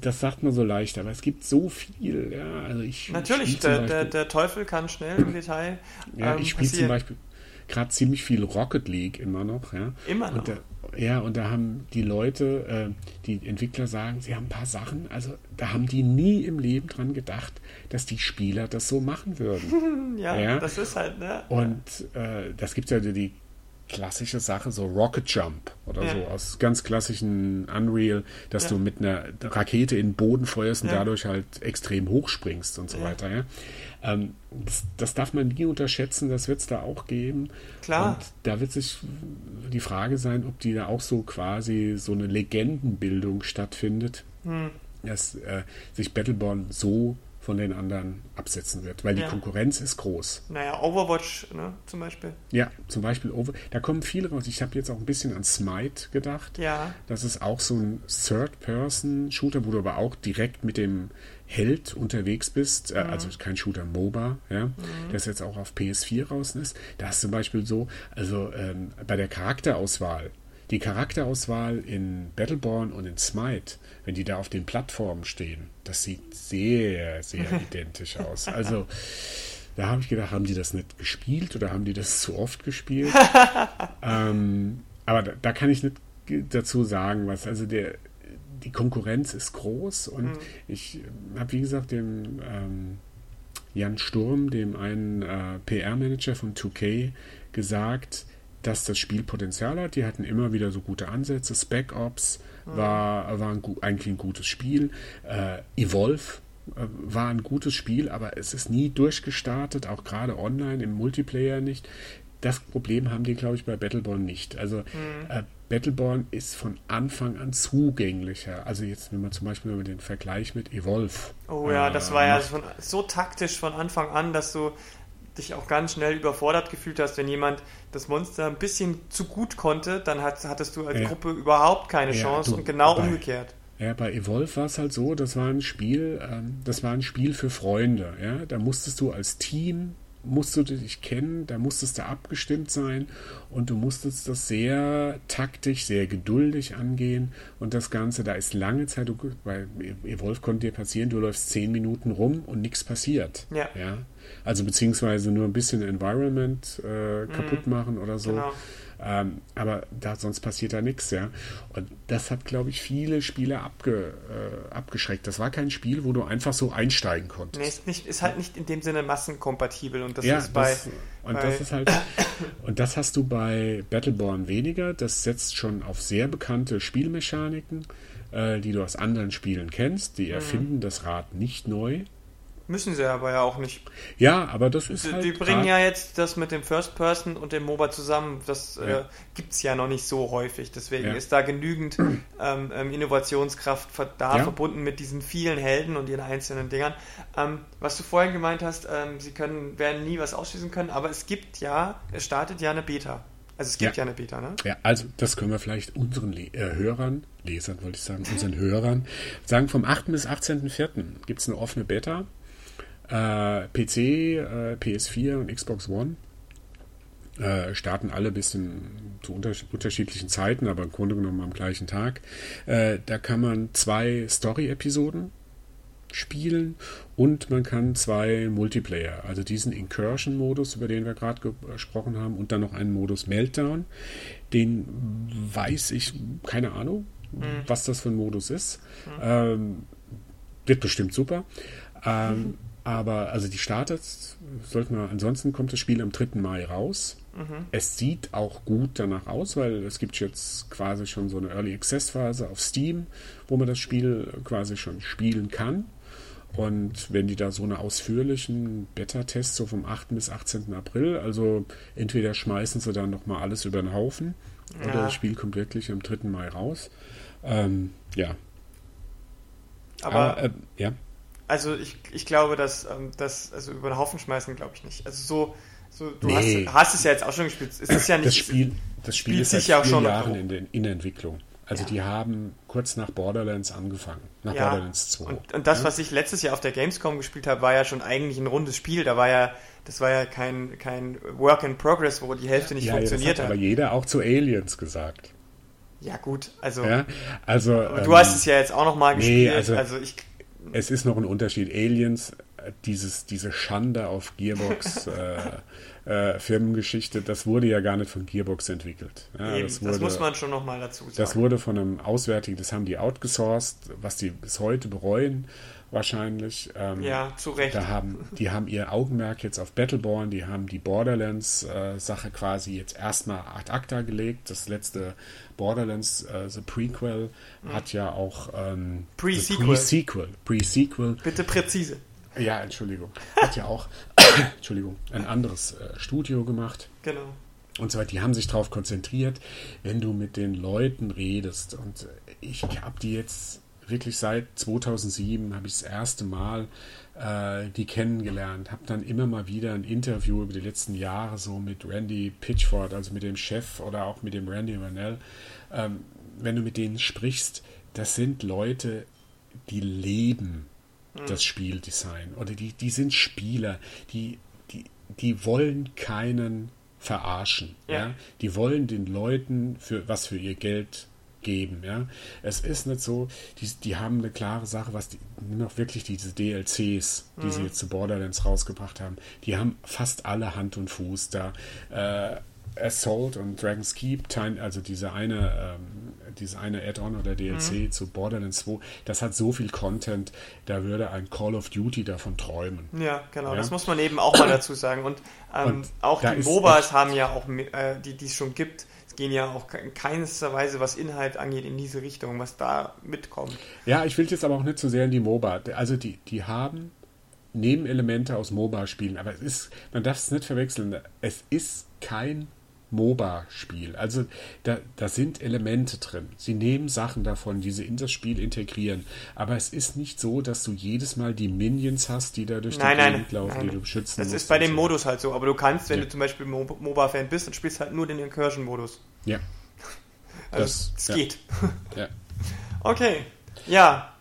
das sagt man so leicht, aber es gibt so viel. Ja, also ich Natürlich, der, Beispiel, der, der, Teufel kann schnell im Detail. Ja, ähm, ich spiele zum Beispiel gerade ziemlich viel Rocket League immer noch. Ja. Immer noch. Und da, ja, und da haben die Leute, äh, die Entwickler sagen, sie haben ein paar Sachen, also da haben die nie im Leben dran gedacht, dass die Spieler das so machen würden. ja, ja, das ist halt, ne? Und äh, das gibt ja die klassische Sache, so Rocket Jump oder ja. so aus ganz klassischen Unreal, dass ja. du mit einer Rakete in den Boden feuerst und ja. dadurch halt extrem hoch springst und so weiter. Ja? Ähm, das, das, darf man nie unterschätzen, das wird es da auch geben. Klar. Und da wird sich die Frage sein, ob die da auch so quasi so eine Legendenbildung stattfindet, hm. dass äh, sich Battleborn so von den anderen absetzen wird, weil ja. die Konkurrenz ist groß. Naja, Overwatch ne, zum Beispiel. Ja, zum Beispiel Over. Da kommen viele raus. Ich habe jetzt auch ein bisschen an Smite gedacht. Ja. Das ist auch so ein Third-Person-Shooter, wo du aber auch direkt mit dem Held unterwegs bist. Äh, mhm. Also kein Shooter MOBA, ja, mhm. das jetzt auch auf PS4 raus ist. Da ist zum Beispiel so, also ähm, bei der Charakterauswahl die Charakterauswahl in Battleborn und in Smite, wenn die da auf den Plattformen stehen, das sieht sehr, sehr identisch aus. Also, da habe ich gedacht, haben die das nicht gespielt oder haben die das zu oft gespielt? ähm, aber da, da, kann ich nicht dazu sagen, was. Also, der, die Konkurrenz ist groß und mhm. ich habe, wie gesagt, dem. Ähm, Jan Sturm, dem einen äh, PR-Manager von 2K, gesagt, dass das Spiel Potenzial hat. Die hatten immer wieder so gute Ansätze. Spec Ops. War, war ein, eigentlich ein gutes Spiel. Äh, Evolve äh, war ein gutes Spiel, aber es ist nie durchgestartet, auch gerade online im Multiplayer nicht. Das Problem haben die, glaube ich, bei Battleborn nicht. Also mhm. äh, Battleborn ist von Anfang an zugänglicher. Also jetzt, wenn man zum Beispiel über den Vergleich mit Evolve. Oh ja, das war ja von, so taktisch von Anfang an, dass du dich auch ganz schnell überfordert gefühlt hast, wenn jemand das Monster ein bisschen zu gut konnte, dann hat, hattest du als ja. Gruppe überhaupt keine ja, Chance du, und genau bei, umgekehrt. Ja, bei Evolve war es halt so, das war ein Spiel, ähm, das war ein Spiel für Freunde. Ja? Da musstest du als Team musst du dich kennen, da musstest du abgestimmt sein und du musstest das sehr taktisch, sehr geduldig angehen und das Ganze, da ist lange Zeit, du, bei Evolve konnte dir passieren, du läufst zehn Minuten rum und nichts passiert. Ja. ja? Also beziehungsweise nur ein bisschen Environment äh, kaputt mhm. machen oder so. Genau. Ähm, aber da, sonst passiert da nichts, ja. Und das hat, glaube ich, viele Spieler abge, äh, abgeschreckt. Das war kein Spiel, wo du einfach so einsteigen konntest. Nee, ist, nicht, ist halt nicht in dem Sinne massenkompatibel und das ja, ist bei. Das, und bei das ist halt. und das hast du bei Battleborn weniger. Das setzt schon auf sehr bekannte Spielmechaniken, äh, die du aus anderen Spielen kennst. Die mhm. erfinden mhm. das Rad nicht neu. Müssen sie aber ja auch nicht. Ja, aber das ist. Die, halt die bringen ja jetzt das mit dem First Person und dem MOBA zusammen. Das ja. äh, gibt es ja noch nicht so häufig. Deswegen ja. ist da genügend ähm, ähm, Innovationskraft da, ja. verbunden mit diesen vielen Helden und ihren einzelnen Dingern. Ähm, was du vorhin gemeint hast, ähm, sie können, werden nie was ausschließen können, aber es gibt ja, es startet ja eine Beta. Also es gibt ja, eine Beta, ne? Ja, also das können wir vielleicht unseren Le äh, Hörern, Lesern wollte ich sagen, unseren Hörern sagen, vom 8. bis 18.04. gibt es eine offene Beta. Äh, PC, äh, PS4 und Xbox One äh, starten alle ein bisschen zu unter unterschiedlichen Zeiten, aber im Grunde genommen am gleichen Tag. Äh, da kann man zwei Story-Episoden spielen und man kann zwei Multiplayer, also diesen Incursion-Modus, über den wir gerade gesprochen haben, und dann noch einen Modus Meltdown. Den weiß ich, keine Ahnung, mhm. was das für ein Modus ist. Mhm. Ähm, wird bestimmt super. Ähm, mhm. Aber also die startet, sollten wir, ansonsten kommt das Spiel am 3. Mai raus. Mhm. Es sieht auch gut danach aus, weil es gibt jetzt quasi schon so eine Early Access Phase auf Steam, wo man das Spiel quasi schon spielen kann. Und wenn die da so eine ausführlichen Beta-Tests so vom 8. bis 18. April, also entweder schmeißen sie dann nochmal alles über den Haufen ja. oder das Spiel kommt wirklich am 3. Mai raus. Ähm, ja. Aber, Aber äh, ja. Also ich, ich glaube, dass ähm, das, also über den Haufen schmeißen, glaube ich nicht. Also so, so du nee. hast, hast es ja jetzt auch schon gespielt. Es ist ja nicht. Das Spiel, das Spiel ist seit ja vier Jahren in, den, in der Entwicklung. Also ja. die haben kurz nach Borderlands angefangen, nach ja. Borderlands 2. Und, und das, ja? was ich letztes Jahr auf der Gamescom gespielt habe, war ja schon eigentlich ein rundes Spiel. Da war ja, das war ja kein, kein Work in Progress, wo die Hälfte nicht funktioniert hat. Aber jeder auch zu Aliens gesagt. Ja gut, also. Also du ähm, hast es ja jetzt auch noch mal gespielt. Nee, also, also ich es ist noch ein Unterschied. Aliens, äh, dieses, diese Schande auf Gearbox äh, äh, Firmengeschichte, das wurde ja gar nicht von Gearbox entwickelt. Ja, das, wurde, das, muss man schon nochmal dazu sagen. Das wurde von einem Auswärtigen, das haben die outgesourced, was die bis heute bereuen wahrscheinlich. Ähm, ja, zu Recht. Da haben, die haben ihr Augenmerk jetzt auf Battleborn, die haben die Borderlands-Sache äh, quasi jetzt erstmal ad acta gelegt. Das letzte Borderlands, äh, The Prequel, mhm. hat ja auch ähm, Pre-Sequel. Pre-Sequel. Pre-Sequel. Bitte präzise. Ja, Entschuldigung. Hat ja auch Entschuldigung, ein anderes äh, Studio gemacht. Genau. Und so weiter. Die haben sich darauf konzentriert, wenn du mit den Leuten redest. Und ich habe die jetzt wirklich seit 2007 habe ich das erste Mal äh, die kennengelernt, habe dann immer mal wieder ein Interview über die letzten Jahre so mit Randy Pitchford, also mit dem Chef oder auch mit dem Randy Vanell. Ähm, wenn du mit denen sprichst, das sind Leute, die leben mhm. das Spieldesign oder die, die sind Spieler, die, die, die wollen keinen verarschen. Ja. ja. Die wollen den Leuten für was für ihr Geld geben. Ja? Es ist nicht so, die, die haben eine klare Sache, was die, noch wirklich diese DLCs, die mhm. sie jetzt zu Borderlands rausgebracht haben, die haben fast alle Hand und Fuß da. Äh, Assault und Dragon's Keep, also diese eine ähm, dieses eine Add-on oder DLC mhm. zu Borderlands 2, das hat so viel Content, da würde ein Call of Duty davon träumen. Ja, genau, ja? das muss man eben auch mal dazu sagen. Und, ähm, und auch die MOBAs haben ja auch, äh, die, die es schon gibt, gehen ja auch in keinster Weise, was Inhalt angeht, in diese Richtung, was da mitkommt. Ja, ich will jetzt aber auch nicht so sehr in die MOBA. Also die, die haben Nebenelemente aus MOBA-Spielen, aber es ist, man darf es nicht verwechseln, es ist kein MOBA-Spiel. Also da, da sind Elemente drin. Sie nehmen Sachen davon, die sie in das Spiel integrieren. Aber es ist nicht so, dass du jedes Mal die Minions hast, die da durch nein, die Gegend laufen, nein. die du schützen Das ist bei dem so. Modus halt so. Aber du kannst, wenn ja. du zum Beispiel MOBA-Fan bist, dann spielst halt nur den Incursion-Modus. Ja. Also es ja. geht. Ja. okay. Ja.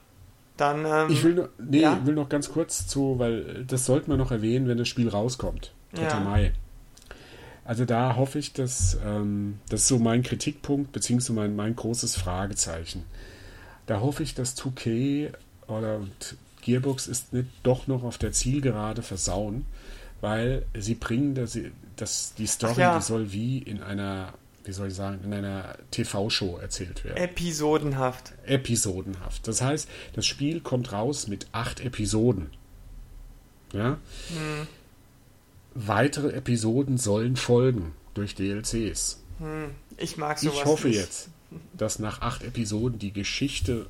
Dann. Ähm, ich will, noch, nee, ja? will noch ganz kurz zu, weil das sollten wir noch erwähnen, wenn das Spiel rauskommt. 3. Ja. Mai. Also da hoffe ich, dass ähm, das ist so mein Kritikpunkt, beziehungsweise mein, mein großes Fragezeichen. Da hoffe ich, dass 2K oder Gearbox ist nicht doch noch auf der Zielgerade versauen, weil sie bringen, dass, sie, dass die Story, ja. die soll wie in einer, wie soll ich sagen, in einer TV-Show erzählt werden. Episodenhaft. Episodenhaft. Das heißt, das Spiel kommt raus mit acht Episoden. Ja. Hm. Weitere Episoden sollen folgen durch DLCs. Hm, ich mag sowas Ich hoffe nicht. jetzt, dass nach acht Episoden die Geschichte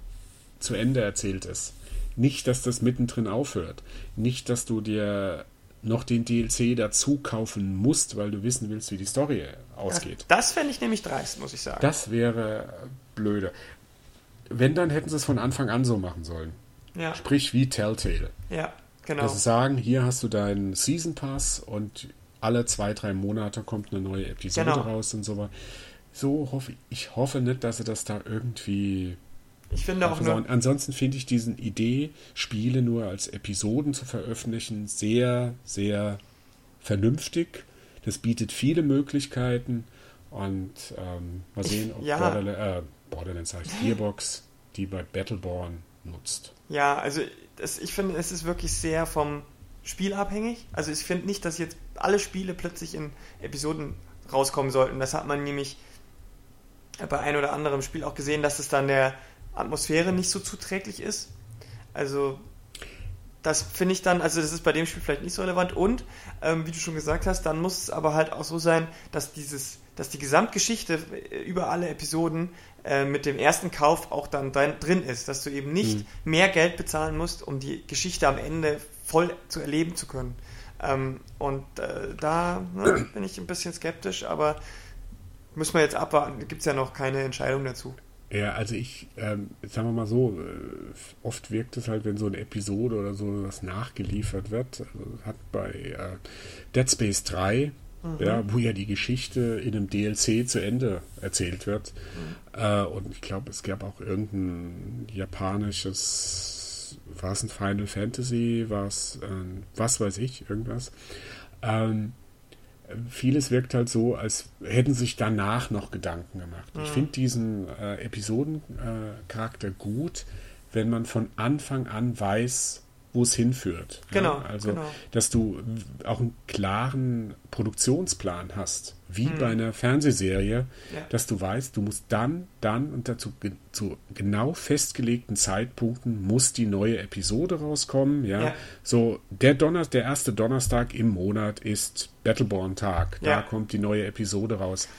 zu Ende erzählt ist. Nicht, dass das mittendrin aufhört. Nicht, dass du dir noch den DLC dazu kaufen musst, weil du wissen willst, wie die Story ausgeht. Das, das fände ich nämlich dreist, muss ich sagen. Das wäre blöde. Wenn, dann hätten sie es von Anfang an so machen sollen. Ja. Sprich wie Telltale. Ja. Genau. Dass sie sagen, hier hast du deinen Season Pass und alle zwei, drei Monate kommt eine neue Episode genau. raus und so weiter. So hoffe ich, hoffe nicht, dass sie das da irgendwie. Ich finde auch nur. Ansonsten finde ich diesen Idee, Spiele nur als Episoden zu veröffentlichen, sehr, sehr vernünftig. Das bietet viele Möglichkeiten und ähm, mal sehen, ob ja. Borderlands, äh, Borderlands ich, Gearbox die bei Battleborn nutzt. Ja, also das, ich finde, es ist wirklich sehr vom Spiel abhängig. Also ich finde nicht, dass jetzt alle Spiele plötzlich in Episoden rauskommen sollten. Das hat man nämlich bei ein oder anderem Spiel auch gesehen, dass es dann der Atmosphäre nicht so zuträglich ist. Also das finde ich dann, also das ist bei dem Spiel vielleicht nicht so relevant und ähm, wie du schon gesagt hast, dann muss es aber halt auch so sein, dass dieses, dass die Gesamtgeschichte über alle Episoden äh, mit dem ersten Kauf auch dann drin ist, dass du eben nicht mhm. mehr Geld bezahlen musst, um die Geschichte am Ende voll zu erleben zu können. Ähm, und äh, da ne, bin ich ein bisschen skeptisch, aber müssen wir jetzt abwarten. Gibt es ja noch keine Entscheidung dazu. Ja, also ich, ähm, sagen wir mal so, äh, oft wirkt es halt, wenn so eine Episode oder so was nachgeliefert wird, also hat bei äh, Dead Space 3 Mhm. Ja, wo ja die Geschichte in einem DLC zu Ende erzählt wird. Mhm. Äh, und ich glaube, es gab auch irgendein japanisches, war es ein Final Fantasy, war es, äh, was weiß ich, irgendwas. Ähm, vieles wirkt halt so, als hätten sich danach noch Gedanken gemacht. Mhm. Ich finde diesen äh, Episodencharakter gut, wenn man von Anfang an weiß, wo es hinführt. Genau. Ja? Also, genau. dass du auch einen klaren Produktionsplan hast, wie mhm. bei einer Fernsehserie, ja. dass du weißt, du musst dann, dann und dazu zu genau festgelegten Zeitpunkten muss die neue Episode rauskommen. Ja, ja. so der Donner, der erste Donnerstag im Monat ist Battleborn Tag. Da kommt die neue Episode raus.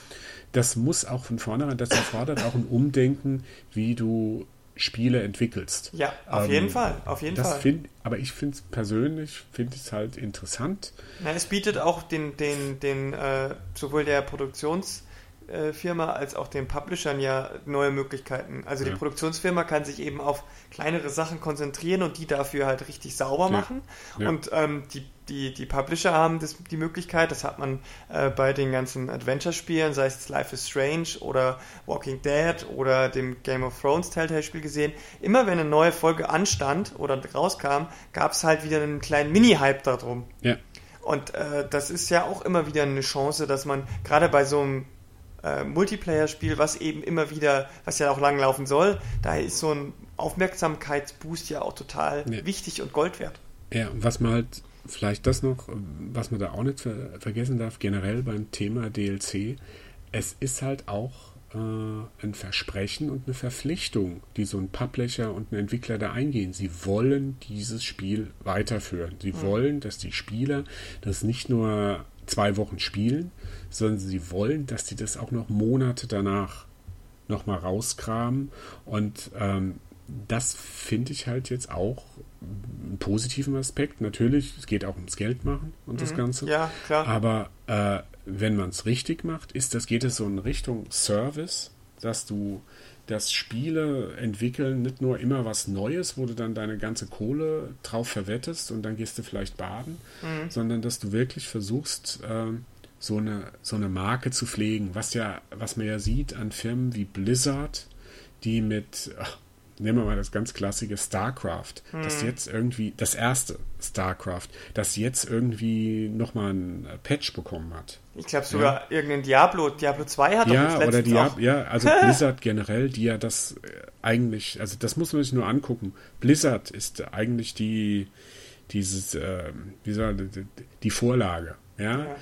Das muss auch von vornherein, das erfordert auch ein Umdenken, wie du Spiele entwickelst. Ja, auf ähm, jeden Fall, auf jeden das Fall. Find, aber ich finde es persönlich, finde es halt interessant. Na, es bietet auch den, den, den äh, sowohl der Produktionsfirma als auch den Publishern ja neue Möglichkeiten. Also die ja. Produktionsfirma kann sich eben auf kleinere Sachen konzentrieren und die dafür halt richtig sauber ja. machen. Ja. Und ähm, die die, die Publisher haben das, die Möglichkeit, das hat man äh, bei den ganzen Adventure-Spielen, sei es Life is Strange oder Walking Dead oder dem Game of Thrones Telltale-Spiel gesehen, immer wenn eine neue Folge anstand oder rauskam, gab es halt wieder einen kleinen Mini-Hype darum. Ja. Und äh, das ist ja auch immer wieder eine Chance, dass man gerade bei so einem äh, Multiplayer-Spiel, was eben immer wieder, was ja auch langlaufen soll, da ist so ein Aufmerksamkeitsboost ja auch total ja. wichtig und Gold wert. Ja, und was man halt vielleicht das noch, was man da auch nicht ver vergessen darf, generell beim Thema DLC, es ist halt auch äh, ein Versprechen und eine Verpflichtung, die so ein Publisher und ein Entwickler da eingehen. Sie wollen dieses Spiel weiterführen. Sie mhm. wollen, dass die Spieler das nicht nur zwei Wochen spielen, sondern sie wollen, dass sie das auch noch Monate danach nochmal rauskramen. Und ähm, das finde ich halt jetzt auch einen positiven Aspekt. Natürlich, es geht auch ums Geld machen und mhm. das Ganze. Ja, klar. Aber äh, wenn man es richtig macht, ist das, geht es so in Richtung Service, dass du das Spiele entwickeln nicht nur immer was Neues, wo du dann deine ganze Kohle drauf verwettest und dann gehst du vielleicht baden, mhm. sondern dass du wirklich versuchst, äh, so eine, so eine Marke zu pflegen, was ja, was man ja sieht an Firmen wie Blizzard, die mit, nehmen wir mal das ganz klassische StarCraft, hm. das jetzt irgendwie, das erste StarCraft, das jetzt irgendwie nochmal ein Patch bekommen hat. Ich glaube sogar ja. irgendein Diablo, Diablo 2 hat ja, oder Diablo, ja, also Blizzard generell, die ja das äh, eigentlich, also das muss man sich nur angucken. Blizzard ist eigentlich die, dieses, äh, wie soll, die, die Vorlage, ja? ja.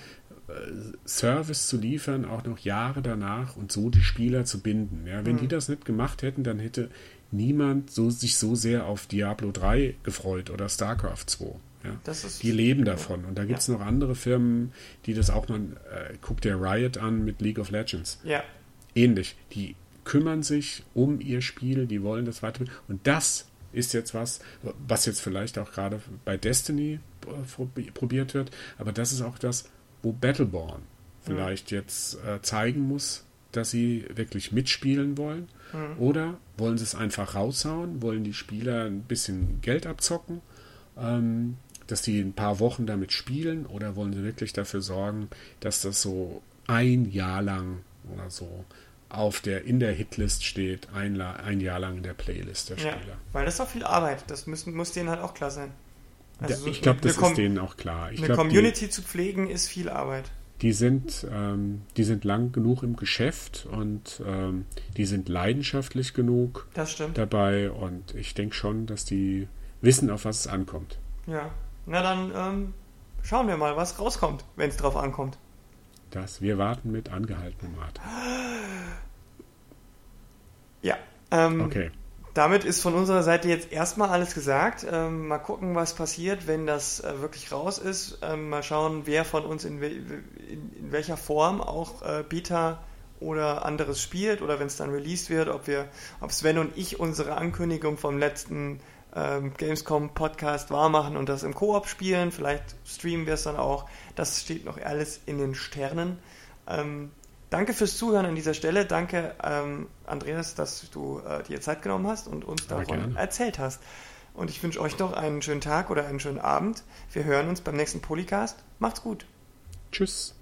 Service zu liefern, auch noch Jahre danach und so die Spieler zu binden. Ja, wenn mhm. die das nicht gemacht hätten, dann hätte niemand so, sich so sehr auf Diablo 3 gefreut oder StarCraft 2. Ja. die leben davon. Und da gibt es ja. noch andere Firmen, die das auch mal, äh, guck dir Riot an mit League of Legends. Ja. Ähnlich. Die kümmern sich um ihr Spiel, die wollen das weiter. Und das ist jetzt was, was jetzt vielleicht auch gerade bei Destiny äh, probiert wird, aber das ist auch das, wo Battleborn vielleicht mhm. jetzt äh, zeigen muss, dass sie wirklich mitspielen wollen Mhm. Oder wollen sie es einfach raushauen, wollen die Spieler ein bisschen Geld abzocken, ähm, dass die ein paar Wochen damit spielen, oder wollen sie wirklich dafür sorgen, dass das so ein Jahr lang oder so auf der, in der Hitlist steht, ein, ein Jahr lang in der Playlist der Spieler. Ja, weil das ist doch viel Arbeit. Das müssen, muss denen halt auch klar sein. Also ich glaube, das ist denen auch klar. Ich eine glaub, Community die, zu pflegen ist viel Arbeit die sind, ähm, die sind lang genug im Geschäft und ähm, die sind leidenschaftlich genug dabei und ich denke schon, dass die wissen, auf was es ankommt. Ja, na dann ähm, schauen wir mal, was rauskommt, wenn es drauf ankommt. Das, wir warten mit angehaltenem Atem. Ja. Ähm, okay. Damit ist von unserer Seite jetzt erstmal alles gesagt. Ähm, mal gucken, was passiert, wenn das äh, wirklich raus ist. Ähm, mal schauen, wer von uns in, we in, in welcher Form auch äh, Beta oder anderes spielt oder wenn es dann released wird, ob wir, ob Sven und ich unsere Ankündigung vom letzten ähm, Gamescom Podcast wahrmachen und das im Koop spielen. Vielleicht streamen wir es dann auch. Das steht noch alles in den Sternen. Ähm, Danke fürs Zuhören an dieser Stelle. Danke, ähm, Andreas, dass du äh, dir Zeit genommen hast und uns davon erzählt hast. Und ich wünsche euch noch einen schönen Tag oder einen schönen Abend. Wir hören uns beim nächsten Polycast. Macht's gut. Tschüss.